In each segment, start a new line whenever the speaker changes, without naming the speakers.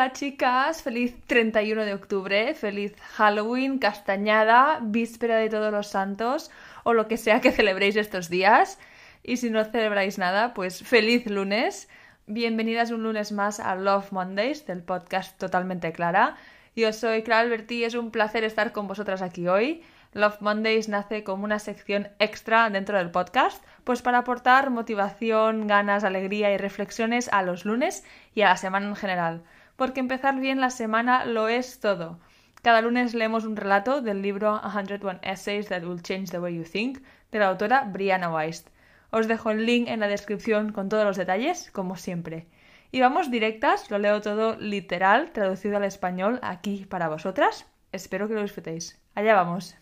Hola chicas, feliz 31 de octubre, feliz Halloween, castañada, víspera de todos los santos o lo que sea que celebréis estos días. Y si no celebráis nada, pues feliz lunes. Bienvenidas un lunes más a Love Mondays del podcast Totalmente Clara. Yo soy Clara Alberti y es un placer estar con vosotras aquí hoy. Love Mondays nace como una sección extra dentro del podcast, pues para aportar motivación, ganas, alegría y reflexiones a los lunes y a la semana en general porque empezar bien la semana lo es todo. Cada lunes leemos un relato del libro 101 Essays That Will Change the Way You Think de la autora Brianna Weist. Os dejo el link en la descripción con todos los detalles, como siempre. Y vamos directas, lo leo todo literal, traducido al español aquí para vosotras. Espero que lo disfrutéis. Allá vamos.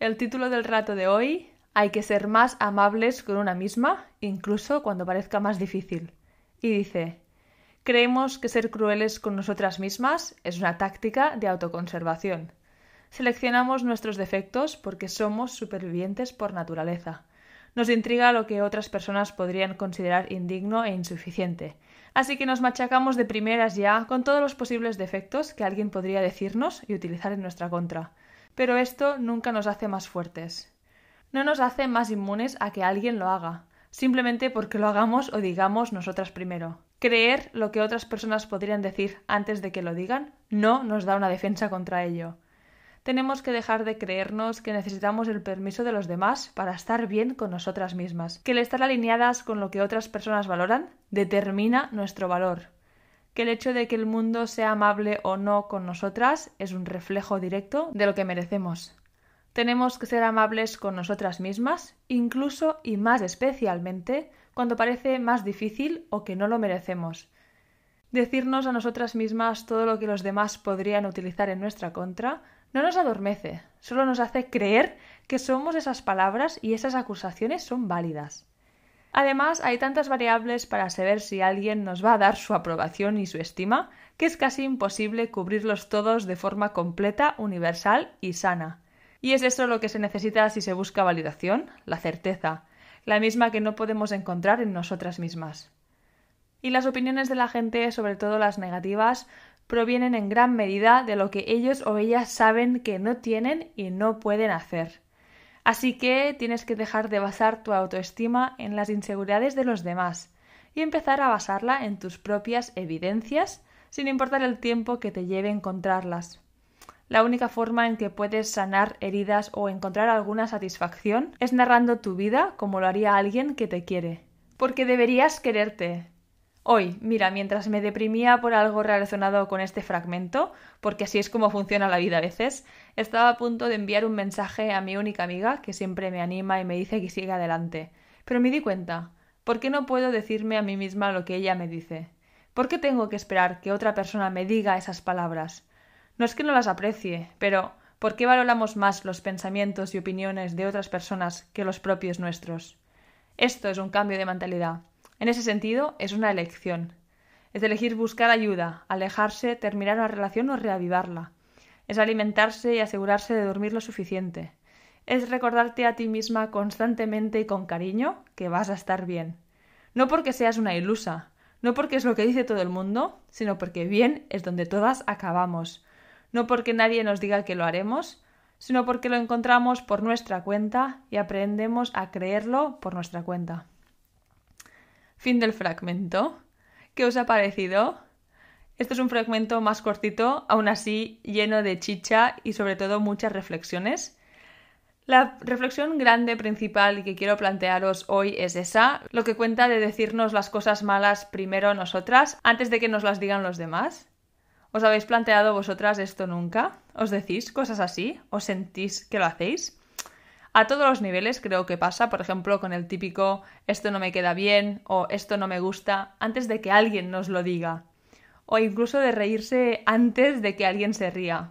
El título del relato de hoy, Hay que ser más amables con una misma, incluso cuando parezca más difícil. Y dice, Creemos que ser crueles con nosotras mismas es una táctica de autoconservación. Seleccionamos nuestros defectos porque somos supervivientes por naturaleza. Nos intriga lo que otras personas podrían considerar indigno e insuficiente, así que nos machacamos de primeras ya con todos los posibles defectos que alguien podría decirnos y utilizar en nuestra contra. Pero esto nunca nos hace más fuertes. No nos hace más inmunes a que alguien lo haga, simplemente porque lo hagamos o digamos nosotras primero. Creer lo que otras personas podrían decir antes de que lo digan no nos da una defensa contra ello. Tenemos que dejar de creernos que necesitamos el permiso de los demás para estar bien con nosotras mismas, que el estar alineadas con lo que otras personas valoran determina nuestro valor, que el hecho de que el mundo sea amable o no con nosotras es un reflejo directo de lo que merecemos. Tenemos que ser amables con nosotras mismas, incluso y más especialmente cuando parece más difícil o que no lo merecemos. Decirnos a nosotras mismas todo lo que los demás podrían utilizar en nuestra contra no nos adormece, solo nos hace creer que somos esas palabras y esas acusaciones son válidas. Además, hay tantas variables para saber si alguien nos va a dar su aprobación y su estima que es casi imposible cubrirlos todos de forma completa, universal y sana. Y es eso lo que se necesita si se busca validación, la certeza, la misma que no podemos encontrar en nosotras mismas. Y las opiniones de la gente, sobre todo las negativas, provienen en gran medida de lo que ellos o ellas saben que no tienen y no pueden hacer. Así que tienes que dejar de basar tu autoestima en las inseguridades de los demás y empezar a basarla en tus propias evidencias, sin importar el tiempo que te lleve encontrarlas. La única forma en que puedes sanar heridas o encontrar alguna satisfacción es narrando tu vida como lo haría alguien que te quiere. Porque deberías quererte. Hoy, mira, mientras me deprimía por algo relacionado con este fragmento, porque así es como funciona la vida a veces, estaba a punto de enviar un mensaje a mi única amiga, que siempre me anima y me dice que siga adelante. Pero me di cuenta, ¿por qué no puedo decirme a mí misma lo que ella me dice? ¿Por qué tengo que esperar que otra persona me diga esas palabras? No es que no las aprecie, pero ¿por qué valoramos más los pensamientos y opiniones de otras personas que los propios nuestros? Esto es un cambio de mentalidad. En ese sentido, es una elección. Es elegir buscar ayuda, alejarse, terminar una relación o reavivarla. Es alimentarse y asegurarse de dormir lo suficiente. Es recordarte a ti misma constantemente y con cariño que vas a estar bien. No porque seas una ilusa, no porque es lo que dice todo el mundo, sino porque bien es donde todas acabamos no porque nadie nos diga que lo haremos, sino porque lo encontramos por nuestra cuenta y aprendemos a creerlo por nuestra cuenta. Fin del fragmento. ¿Qué os ha parecido? Este es un fragmento más cortito, aún así lleno de chicha y sobre todo muchas reflexiones. La reflexión grande principal que quiero plantearos hoy es esa, lo que cuenta de decirnos las cosas malas primero nosotras antes de que nos las digan los demás. ¿Os habéis planteado vosotras esto nunca? ¿Os decís cosas así? ¿Os sentís que lo hacéis? A todos los niveles creo que pasa, por ejemplo, con el típico esto no me queda bien o esto no me gusta antes de que alguien nos lo diga. O incluso de reírse antes de que alguien se ría.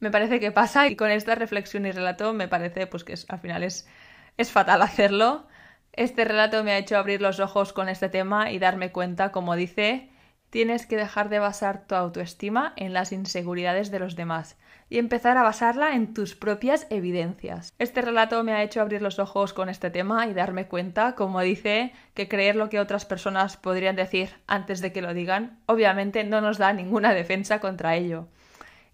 Me parece que pasa y con esta reflexión y relato me parece pues que al final es, es fatal hacerlo. Este relato me ha hecho abrir los ojos con este tema y darme cuenta, como dice, Tienes que dejar de basar tu autoestima en las inseguridades de los demás y empezar a basarla en tus propias evidencias. Este relato me ha hecho abrir los ojos con este tema y darme cuenta, como dice, que creer lo que otras personas podrían decir antes de que lo digan, obviamente no nos da ninguna defensa contra ello.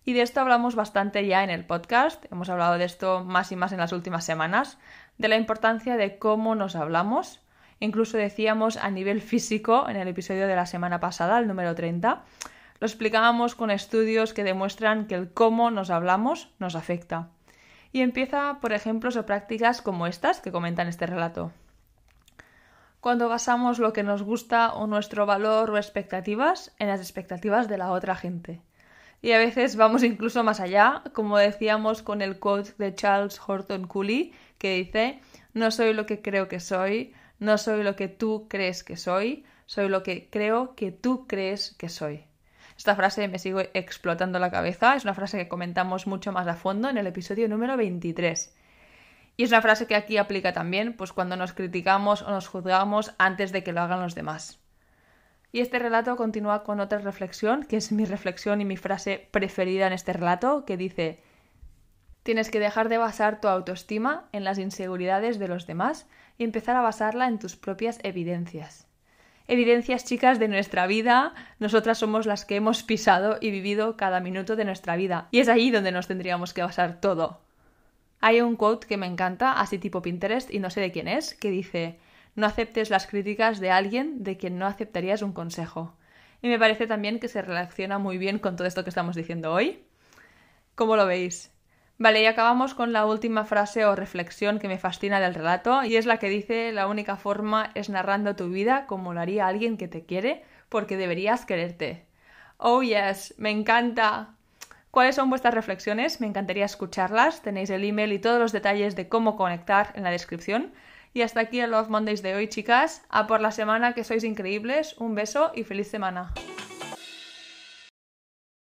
Y de esto hablamos bastante ya en el podcast, hemos hablado de esto más y más en las últimas semanas, de la importancia de cómo nos hablamos. Incluso decíamos a nivel físico en el episodio de la semana pasada, el número 30, lo explicábamos con estudios que demuestran que el cómo nos hablamos nos afecta. Y empieza por ejemplos o prácticas como estas que comentan este relato. Cuando basamos lo que nos gusta o nuestro valor o expectativas en las expectativas de la otra gente. Y a veces vamos incluso más allá, como decíamos con el quote de Charles Horton Cooley, que dice, no soy lo que creo que soy, no soy lo que tú crees que soy, soy lo que creo que tú crees que soy. Esta frase me sigue explotando la cabeza, es una frase que comentamos mucho más a fondo en el episodio número 23. Y es una frase que aquí aplica también, pues cuando nos criticamos o nos juzgamos antes de que lo hagan los demás. Y este relato continúa con otra reflexión, que es mi reflexión y mi frase preferida en este relato, que dice, tienes que dejar de basar tu autoestima en las inseguridades de los demás y empezar a basarla en tus propias evidencias evidencias chicas de nuestra vida, nosotras somos las que hemos pisado y vivido cada minuto de nuestra vida. Y es ahí donde nos tendríamos que basar todo. Hay un quote que me encanta, así tipo Pinterest, y no sé de quién es, que dice no aceptes las críticas de alguien de quien no aceptarías un consejo. Y me parece también que se relaciona muy bien con todo esto que estamos diciendo hoy. ¿Cómo lo veis? Vale, y acabamos con la última frase o reflexión que me fascina del relato, y es la que dice la única forma es narrando tu vida como lo haría alguien que te quiere, porque deberías quererte. Oh yes, me encanta. ¿Cuáles son vuestras reflexiones? Me encantaría escucharlas. Tenéis el email y todos los detalles de cómo conectar en la descripción. Y hasta aquí el Love Mondays de hoy, chicas. A por la semana que sois increíbles. Un beso y feliz semana.